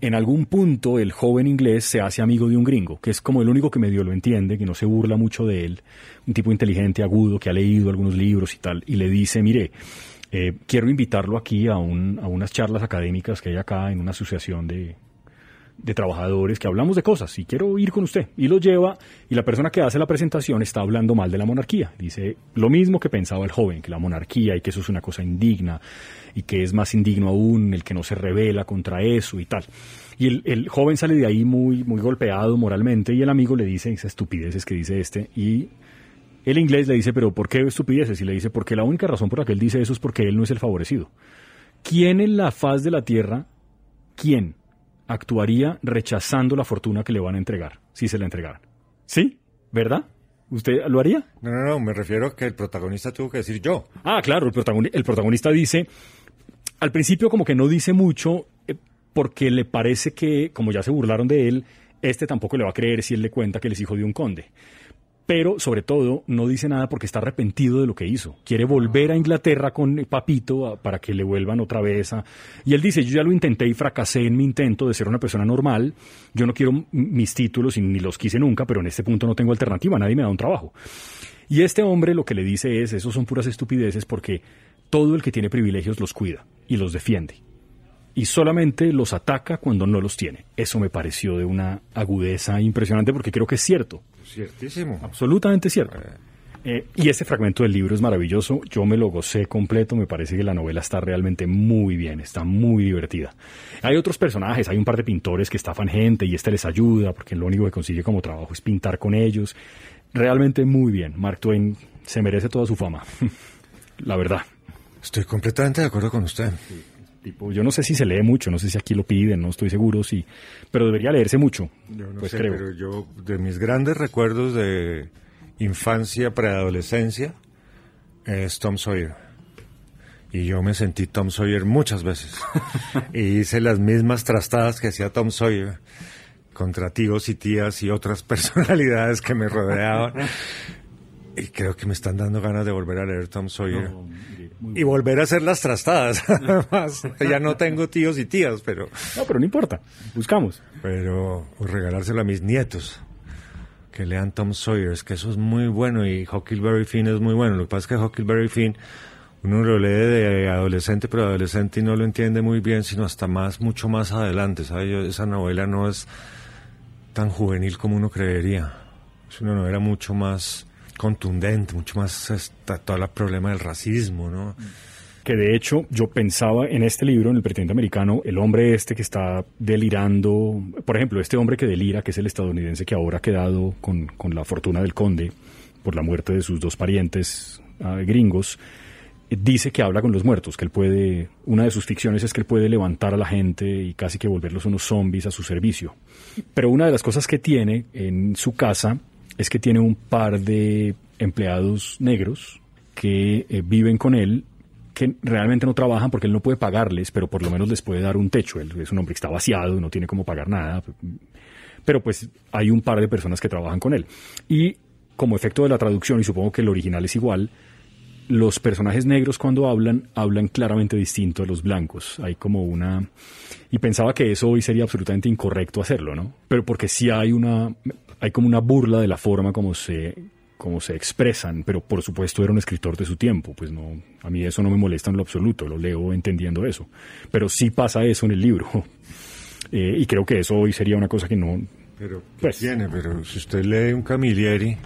En algún punto el joven inglés se hace amigo de un gringo, que es como el único que medio lo entiende, que no se burla mucho de él, un tipo inteligente, agudo, que ha leído algunos libros y tal, y le dice, mire, eh, quiero invitarlo aquí a, unas charlas académicas que hay acá en una asociación de, trabajadores que hablamos de cosas y quiero ir con usted. Y lo lleva y la persona que hace la presentación está hablando mal de la monarquía. Dice lo mismo que pensaba el joven, que la monarquía y que eso es una cosa indigna y que es más indigno aún el que no se revela contra eso y tal. Y el, el joven sale de ahí muy, muy golpeado moralmente y el amigo le dice esas estupideces que dice este y el inglés le dice, pero ¿por qué estupideces? Y le dice, porque la única razón por la que él dice eso es porque él no es el favorecido. ¿Quién en la faz de la tierra, quién actuaría rechazando la fortuna que le van a entregar si se la entregaran? ¿Sí? ¿Verdad? ¿Usted lo haría? No, no, no, me refiero a que el protagonista tuvo que decir yo. Ah, claro, el, protagonista, el protagonista dice, al principio como que no dice mucho eh, porque le parece que, como ya se burlaron de él, este tampoco le va a creer si él le cuenta que él es hijo de un conde pero sobre todo no dice nada porque está arrepentido de lo que hizo. Quiere volver a Inglaterra con Papito para que le vuelvan otra vez. Y él dice, yo ya lo intenté y fracasé en mi intento de ser una persona normal, yo no quiero mis títulos y ni los quise nunca, pero en este punto no tengo alternativa, nadie me da un trabajo. Y este hombre lo que le dice es, esos son puras estupideces porque todo el que tiene privilegios los cuida y los defiende. Y solamente los ataca cuando no los tiene. Eso me pareció de una agudeza impresionante porque creo que es cierto. Ciertísimo. Absolutamente cierto. Eh. Eh, y ese fragmento del libro es maravilloso. Yo me lo gocé completo. Me parece que la novela está realmente muy bien, está muy divertida. Hay otros personajes, hay un par de pintores que estafan gente y este les ayuda porque lo único que consigue como trabajo es pintar con ellos. Realmente muy bien. Mark Twain se merece toda su fama. [LAUGHS] la verdad. Estoy completamente de acuerdo con usted. Tipo, yo no sé si se lee mucho, no sé si aquí lo piden, no estoy seguro, sí, pero debería leerse mucho. Yo no pues sé, pero yo de mis grandes recuerdos de infancia, preadolescencia, es Tom Sawyer. Y yo me sentí Tom Sawyer muchas veces. [LAUGHS] y hice las mismas trastadas que hacía Tom Sawyer contra tíos y tías y otras [LAUGHS] personalidades que me rodeaban. y creo que me están dando ganas de volver a leer Tom Sawyer. Y volver a hacer las trastadas. [LAUGHS] [LAUGHS] [LAUGHS] ya no tengo tíos y tías, pero... No, pero no importa. Buscamos. Pero regalárselo a mis nietos. Que lean Tom Sawyer. Es que eso es muy bueno. Y Huckleberry Finn es muy bueno. Lo que pasa es que Huckleberry Finn uno lo lee de adolescente, pero adolescente y no lo entiende muy bien, sino hasta más, mucho más adelante. ¿sabe? esa novela no es tan juvenil como uno creería. Es una novela mucho más contundente, mucho más está, todo el problema del racismo, ¿no? Que de hecho yo pensaba en este libro, en El pretendiente americano, el hombre este que está delirando, por ejemplo, este hombre que delira, que es el estadounidense que ahora ha quedado con, con la fortuna del conde por la muerte de sus dos parientes ah, gringos, dice que habla con los muertos, que él puede, una de sus ficciones es que él puede levantar a la gente y casi que volverlos unos zombies a su servicio. Pero una de las cosas que tiene en su casa es que tiene un par de empleados negros que eh, viven con él que realmente no trabajan porque él no puede pagarles, pero por lo menos les puede dar un techo. Él es un hombre que está vaciado, no tiene cómo pagar nada, pero pues hay un par de personas que trabajan con él. Y como efecto de la traducción, y supongo que el original es igual, los personajes negros cuando hablan, hablan claramente distinto a los blancos. Hay como una... Y pensaba que eso hoy sería absolutamente incorrecto hacerlo, ¿no? Pero porque sí hay una... Hay como una burla de la forma como se, como se expresan, pero por supuesto era un escritor de su tiempo, pues no, a mí eso no me molesta en lo absoluto, lo leo entendiendo eso. Pero sí pasa eso en el libro. [LAUGHS] Eh, y creo que eso hoy sería una cosa que no... Pero, pues, tiene? Pero si usted lee un Camilleri,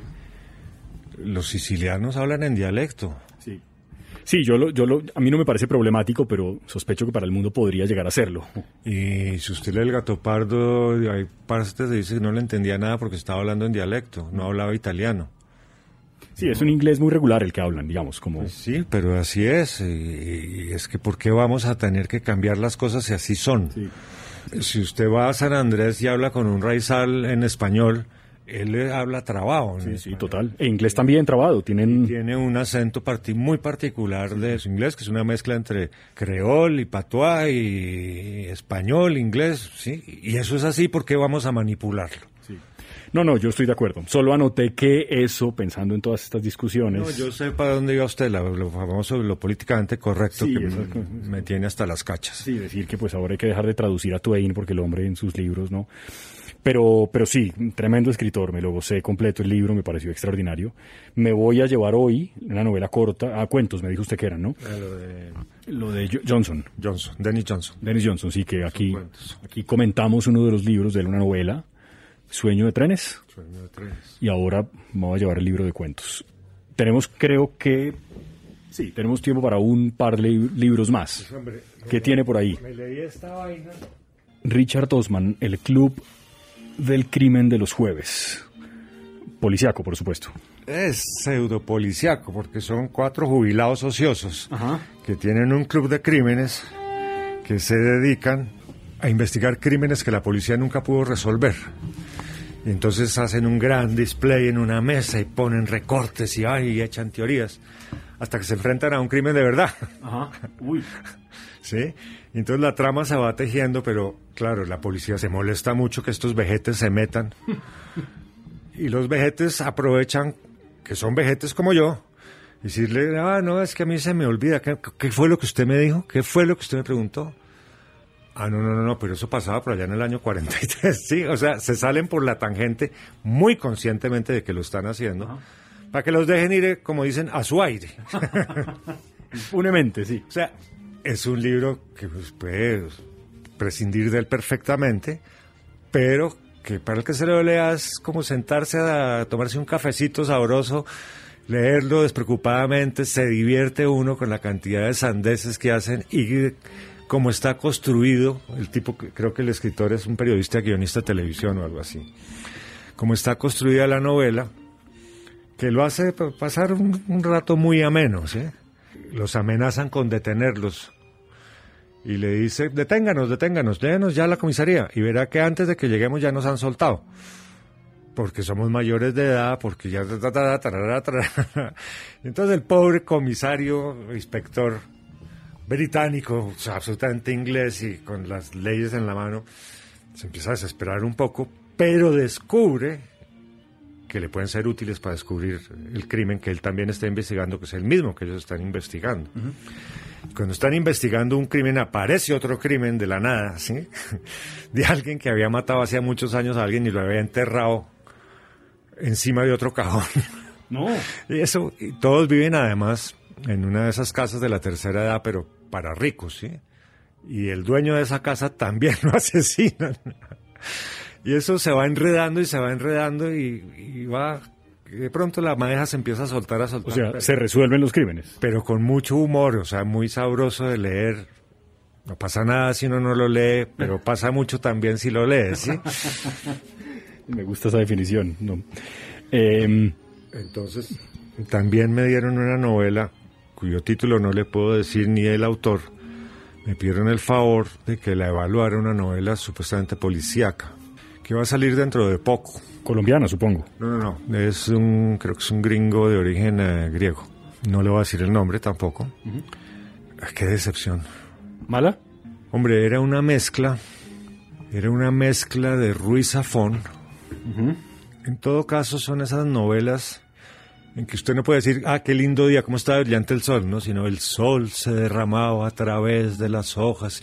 los sicilianos hablan en dialecto. Sí, yo lo, yo lo, a mí no me parece problemático, pero sospecho que para el mundo podría llegar a serlo. Y si usted lee el gato pardo, hay partes dice que no le entendía nada porque estaba hablando en dialecto, no hablaba italiano. Sí, es un inglés muy regular el que hablan, digamos, como... Pues sí, pero así es. Y, es que ¿por qué vamos a tener que cambiar las cosas si así son? Si usted va a San Andrés y habla con un raizal en español, él habla trabado. Sí, sí, total. E inglés también trabado. Tienen... Tiene un acento muy particular de su inglés, que es una mezcla entre creol y patois y español, inglés, ¿sí? Y eso es así porque vamos a manipularlo. Sí. No, no, yo estoy de acuerdo. Solo anoté que eso, pensando en todas estas discusiones... No, yo sé para dónde iba usted, lo, famoso, lo políticamente correcto que me, tiene hasta las cachas. Sí, decir que pues ahora hay que dejar de traducir a Twain porque el hombre en sus libros, ¿no? Pero, pero sí, tremendo escritor, me lo gocé completo el libro, me pareció extraordinario. Me voy a llevar hoy una novela corta, a cuentos, me dijo usted que eran, ¿no? Ah, lo de... Lo de Johnson. Johnson, Dennis Johnson. Dennis Johnson, sí, que aquí, aquí comentamos uno de los libros de una novela, Sueño de trenes. Sueño de trenes. Y ahora me voy a llevar el libro de cuentos. Tenemos, creo que, sí, tenemos tiempo para un par de libros más. Pues, ¿Qué tiene por ahí? Me leí esta vaina. Richard Osman, El Club del crimen de los jueves. Policiaco, por supuesto. Es pseudo policiaco, porque son cuatro jubilados ociosos que tienen un club de crímenes que se dedican a investigar crímenes que la policía nunca pudo resolver. Y entonces hacen un gran display en una mesa y ponen recortes y, ay, y echan teorías hasta que se enfrentan a un crimen de verdad. Ajá. Uy. [LAUGHS] ¿Sí? entonces la trama se va tejiendo, pero claro, la policía se molesta mucho que estos vejetes se metan. Y los vejetes aprovechan que son vejetes como yo. Decirle, ah, no, es que a mí se me olvida. ¿Qué, qué fue lo que usted me dijo? ¿Qué fue lo que usted me preguntó? Ah, no, no, no, no, pero eso pasaba por allá en el año 43, [LAUGHS] sí, o sea, se salen por la tangente muy conscientemente de que lo están haciendo, para que los dejen ir, eh, como dicen, a su aire. [LAUGHS] Impunemente, sí. O sea, es un libro que pues, puede prescindir de él perfectamente, pero que para el que se lo lea es como sentarse a tomarse un cafecito sabroso, leerlo despreocupadamente, se divierte uno con la cantidad de sandeces que hacen y como está construido, el tipo, creo que el escritor es un periodista, guionista de televisión o algo así, como está construida la novela, que lo hace pasar un, rato muy ameno, ¿sí? Los amenazan con detenerlos y le dice, deténganos, deténganos, déjenos ya a la comisaría y verá que antes de que lleguemos ya nos han soltado. Porque somos mayores de edad, porque ya... Entonces el pobre comisario, inspector británico, absolutamente inglés y con las leyes en la mano, se empieza a desesperar un poco, pero descubre que le pueden ser útiles para descubrir el crimen que él también está investigando, que es el mismo que ellos están investigando. Cuando están investigando un crimen, aparece otro crimen de la nada, [LAUGHS] ¿sí? De alguien que había matado hacía muchos años a alguien y lo había enterrado encima de otro cajón. [LAUGHS] No. Y eso, y todos viven además en una de esas casas de la tercera edad, pero para ricos, ¿sí? Y el dueño de esa casa también [LAUGHS] lo asesinan. Y eso se va enredando y se va enredando y, y va de pronto la madeja se empieza a soltar, a soltar. O sea, se resuelven los crímenes. Pero con mucho humor, o sea, muy sabroso de leer. No pasa nada si uno no lo lee, pero [LAUGHS] pasa mucho también si lo lees, ¿sí? [LAUGHS] Me gusta esa definición. No. Eh, Entonces, también me dieron una novela cuyo título no le puedo decir ni el autor. Me pidieron el favor de que la evaluara una novela supuestamente policíaca, que va a salir dentro de poco. colombiana, supongo. No, no, no. Es un, creo que es un gringo de origen eh, griego. No le voy a decir el nombre tampoco. Qué decepción. ¿Mala? Hombre, era una mezcla. Era una mezcla de Ruiz Zafón. En todo caso, son esas novelas en que usted no puede decir, ah, qué lindo día, cómo está brillante el sol, ¿no? Sino el sol se derramaba a través de las hojas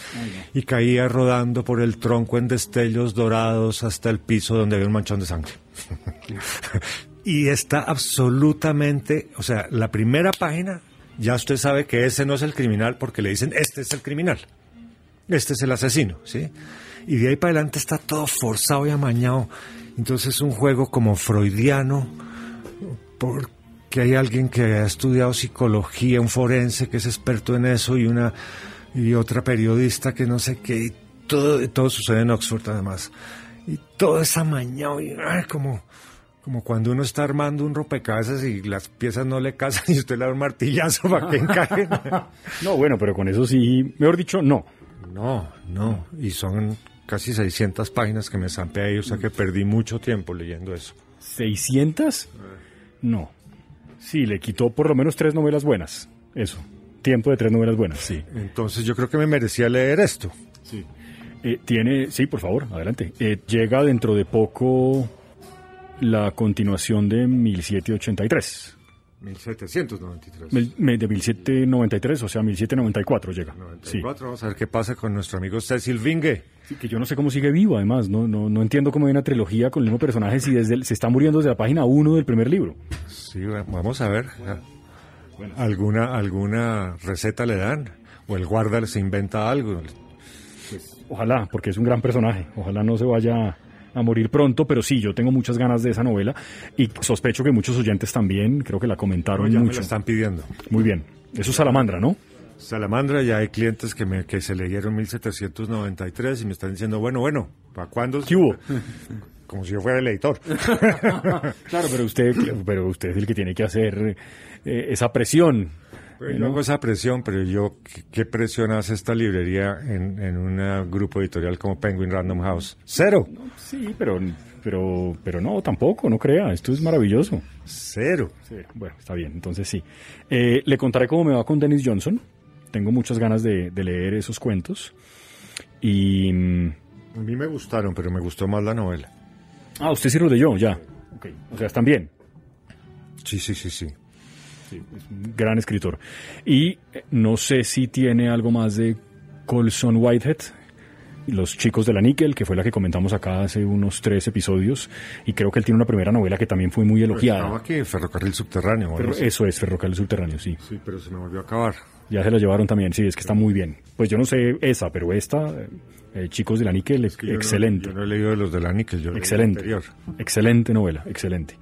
y caía rodando por el tronco en destellos dorados hasta el piso donde había un manchón de sangre. [LAUGHS] y está absolutamente, o sea, la primera página, ya usted sabe que ese no es el criminal porque le dicen, este es el criminal, este es el asesino, ¿sí? Y de ahí para adelante está todo forzado y amañado. Entonces es un juego como freudiano, porque hay alguien que ha estudiado psicología, un forense que es experto en eso y una y otra periodista que no sé qué, y todo, todo sucede en Oxford además. Y todo es amañado y ay, como, como cuando uno está armando un rompecabezas y las piezas no le casan [LAUGHS] y usted le da un martillazo para que encajen. [LAUGHS] No, bueno, pero con eso sí, mejor dicho, no. No, no, y son casi 600 páginas que me zampé ahí, o sea que perdí mucho tiempo leyendo eso. ¿600? No. Sí, le quitó por lo menos tres novelas buenas. Eso. Tiempo de tres novelas buenas, sí. Entonces yo creo que me merecía leer esto. Sí. Eh, tiene, sí, por favor, adelante. Eh, llega dentro de poco la continuación de 1783. 1793. Mil- me- De 1793, o sea, 1794 llega. 94, Vamos a ver qué pasa con nuestro amigo Cecil Vinge. Sí, que yo no sé cómo sigue vivo, además. No, no, no entiendo cómo hay una trilogía con el mismo personaje si desde el- se está muriendo desde la página 1 del primer libro. Sí, va- vamos a ver. ¿Alguna, ¿Alguna receta le dan? ¿O el guarda se inventa algo? Ojalá, porque es un gran personaje. Ojalá no se vaya a morir pronto, pero sí, yo tengo muchas ganas de esa novela y sospecho que muchos oyentes también, creo que la comentaron ya me mucho. la están pidiendo. Muy bien. Eso es Salamandra, ¿no? Salamandra, ya hay clientes que, me, que se leyeron 1793 y me están diciendo, bueno, bueno, ¿para cuándo? ¿Qué hubo? [LAUGHS] Como si yo fuera el editor. [LAUGHS] Claro, pero usted, pero usted es el que tiene que hacer eh, esa presión. Yo no hago esa presión, pero yo, ¿qué, qué presión hace esta librería en, en un grupo editorial como Penguin Random House? Cero. Sí, pero, pero, pero no, tampoco, no crea. Esto es maravilloso. Cero. Sí, bueno, está bien, entonces sí. Eh, le contaré cómo me va con Dennis Johnson. Tengo muchas ganas de, de leer esos cuentos. Y. mm, A mí me gustaron, pero me gustó más la novela. Ah, usted sí lo leyó, ya. Ok, o sea, están bien. Sí, sí, sí, sí. Sí, es un gran escritor. Y eh, no sé si tiene algo más de Colson Whitehead, los chicos de la Níquel, que fue la que comentamos acá hace unos tres episodios, y creo que él tiene una primera novela que también fue muy elogiada. Aquí, Ferrocarril Subterráneo. Pero eso es, Ferrocarril Subterráneo, sí. Sí, pero se me volvió a acabar. Ya se la llevaron también, sí, es que está muy bien. Pues yo no sé esa, pero esta, eh, Chicos de la Níquel, Es que yo no- excelente. yo no he leído de los de la Níquel, yo leí el Excelente. anterior. Excelente novela, excelente.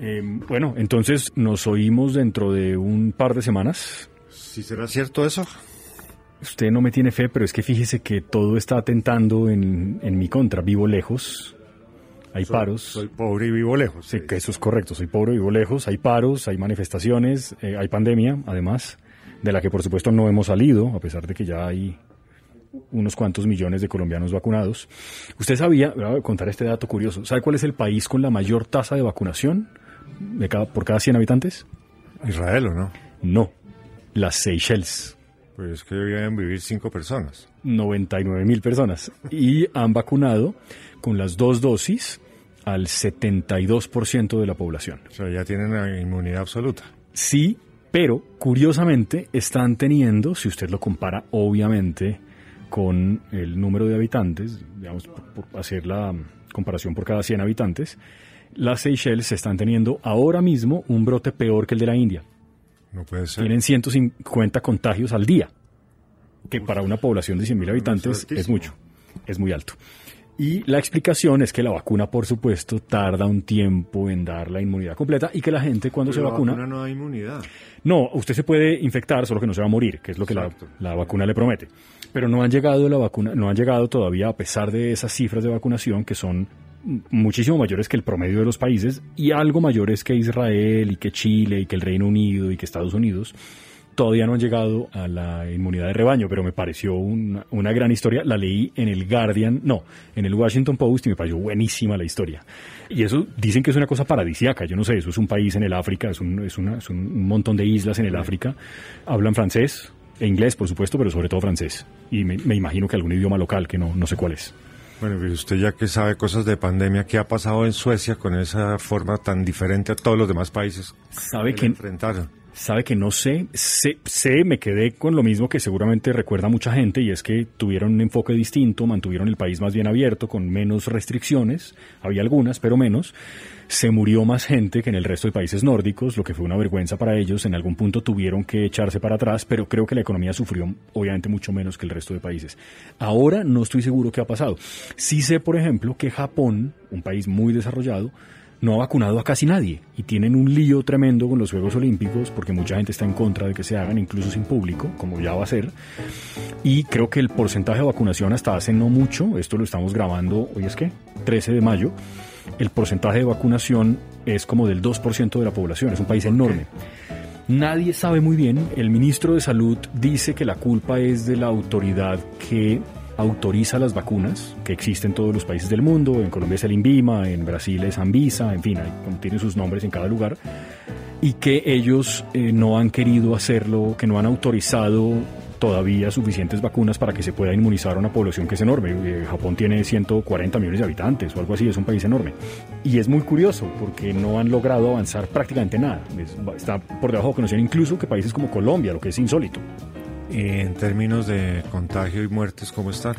Eh, bueno, entonces nos oímos dentro de un par de semanas. ¿Sí será cierto eso? Usted no me tiene fe, pero es que fíjese que todo está atentando en, en mi contra. Vivo lejos, hay Soy- paros. Soy pobre y vivo lejos. Sí, que eso es correcto. Soy pobre, vivo lejos, hay paros, hay manifestaciones, eh, hay pandemia, además, de la que por supuesto no hemos salido, a pesar de que ya hay unos cuantos millones de colombianos vacunados. Usted sabía, voy a contar este dato curioso, ¿sabe cuál es el país con la mayor tasa de vacunación de cada, por cada 100 habitantes? Israel, ¿o no? No, las Seychelles. Pues es que debían vivir cinco personas. 99 mil personas y han vacunado con las dos dosis al 72% de la población. O sea, ya tienen la inmunidad absoluta. Sí, pero curiosamente están teniendo, si usted lo compara obviamente con el número de habitantes, digamos, por, por hacer la comparación por cada 100 habitantes, las Seychelles están teniendo ahora mismo un brote peor que el de la India. No puede ser. Tienen 150 contagios al día, que para una población de 100.000 habitantes es mucho, es muy alto. Y la explicación es que la vacuna, por supuesto, tarda un tiempo en dar la inmunidad completa y que la gente cuando Pero se la vacuna... vacuna no da inmunidad. No, usted se puede infectar, solo que no se va a morir, que es lo que la, la vacuna le promete. Pero no han llegado la vacuna, no han llegado todavía a pesar de esas cifras de vacunación que son muchísimo mayores que el promedio de los países y algo mayores que Israel y que Chile y que el Reino Unido y que Estados Unidos. Todavía no han llegado a la inmunidad de rebaño, pero me pareció una, una gran historia. La leí en el Guardian, no, en el Washington Post y me pareció buenísima la historia. Y eso dicen que es una cosa paradisiaca. Yo no sé, eso es un país en el África, es un, es una- es un- un montón de islas en el África. Hablan francés e inglés, por supuesto, pero sobre todo francés. Y me, me imagino que algún idioma local que no, no sé cuál es. Bueno, y usted ya que sabe cosas de pandemia, ¿qué ha pasado en Suecia con esa forma tan diferente a todos los demás países ¿Sabe que enfrentaron? Sabe que no sé, sé, me quedé con lo mismo que seguramente recuerda mucha gente y es que tuvieron un enfoque distinto, mantuvieron el país más bien abierto, con menos restricciones, había algunas, pero menos. Se murió más gente que en el resto de países nórdicos, lo que fue una vergüenza para ellos. En algún punto tuvieron que echarse para atrás, pero creo que la economía sufrió obviamente mucho menos que el resto de países. Ahora no estoy seguro qué ha pasado. Sí sé, por ejemplo, que Japón, un país muy desarrollado, no ha vacunado a casi nadie y tienen un lío tremendo con los Juegos Olímpicos porque mucha gente está en contra de que se hagan, incluso sin público, como ya va a ser. Y creo que el porcentaje de vacunación hasta hace no mucho, esto lo estamos grabando, hoy es que 13 de mayo, el porcentaje de vacunación es como del 2% de la población, es un país enorme. Nadie sabe muy bien, el ministro de Salud dice que la culpa es de la autoridad que autoriza las vacunas, que existen en todos los países del mundo, en Colombia es el INVIMA, en Brasil es Anvisa, en fin, hay, tienen sus nombres en cada lugar, y que ellos eh, no han querido hacerlo, que no han autorizado todavía suficientes vacunas para que se pueda inmunizar a una población que es enorme. Eh, Japón tiene 140 millones de habitantes o algo así, es un país enorme. Y es muy curioso porque no han logrado avanzar prácticamente nada. Es- está por debajo de conocen incluso que países como Colombia, lo que es insólito. En términos de contagio y muertes, ¿cómo están?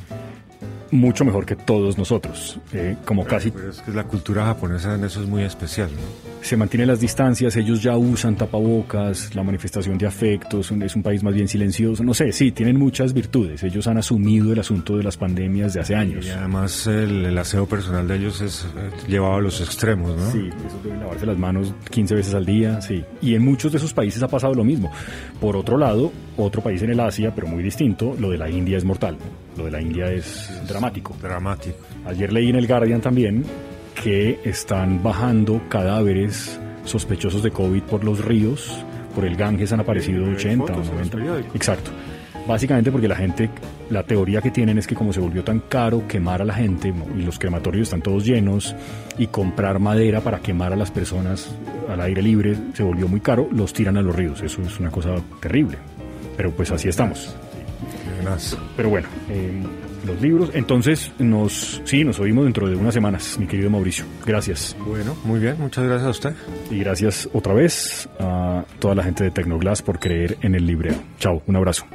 Mucho mejor que todos nosotros. Eh, como casi Pero es que la cultura japonesa en eso es muy especial. ¿no? Se mantienen las distancias, ellos ya usan tapabocas, la manifestación de afectos, es un país más bien silencioso, no sé, sí, tienen muchas virtudes, ellos han asumido el asunto de las pandemias de hace años. Y además el, el aseo personal de ellos es eh, llevado a los extremos, ¿no? Sí, eso deben lavarse las manos 15 veces al día, sí. Y en muchos de esos países ha pasado lo mismo. Por otro lado, otro país en el Asia, pero muy distinto, lo de la India es mortal. Lo de la India es dramático. Dramático. Ayer leí en el Guardian también que están bajando cadáveres sospechosos de COVID por los ríos. Por el Ganges han aparecido Hay 80 o fotos en los 90. periódicos. Exacto. Básicamente porque la gente, la teoría que tienen es que como se volvió tan caro quemar a la gente y los crematorios están todos llenos y comprar madera para quemar a las personas al aire libre se volvió muy caro, los tiran a los ríos. Eso es una cosa terrible. Pero pues así estamos. Pero bueno, eh, los libros. Entonces, nos, sí, nos oímos dentro de unas semanas, mi querido Mauricio. Gracias. Bueno, muy bien, muchas gracias a usted. Y gracias otra vez a toda la gente de Tecnoglass por creer en el libreo. Chao, un abrazo.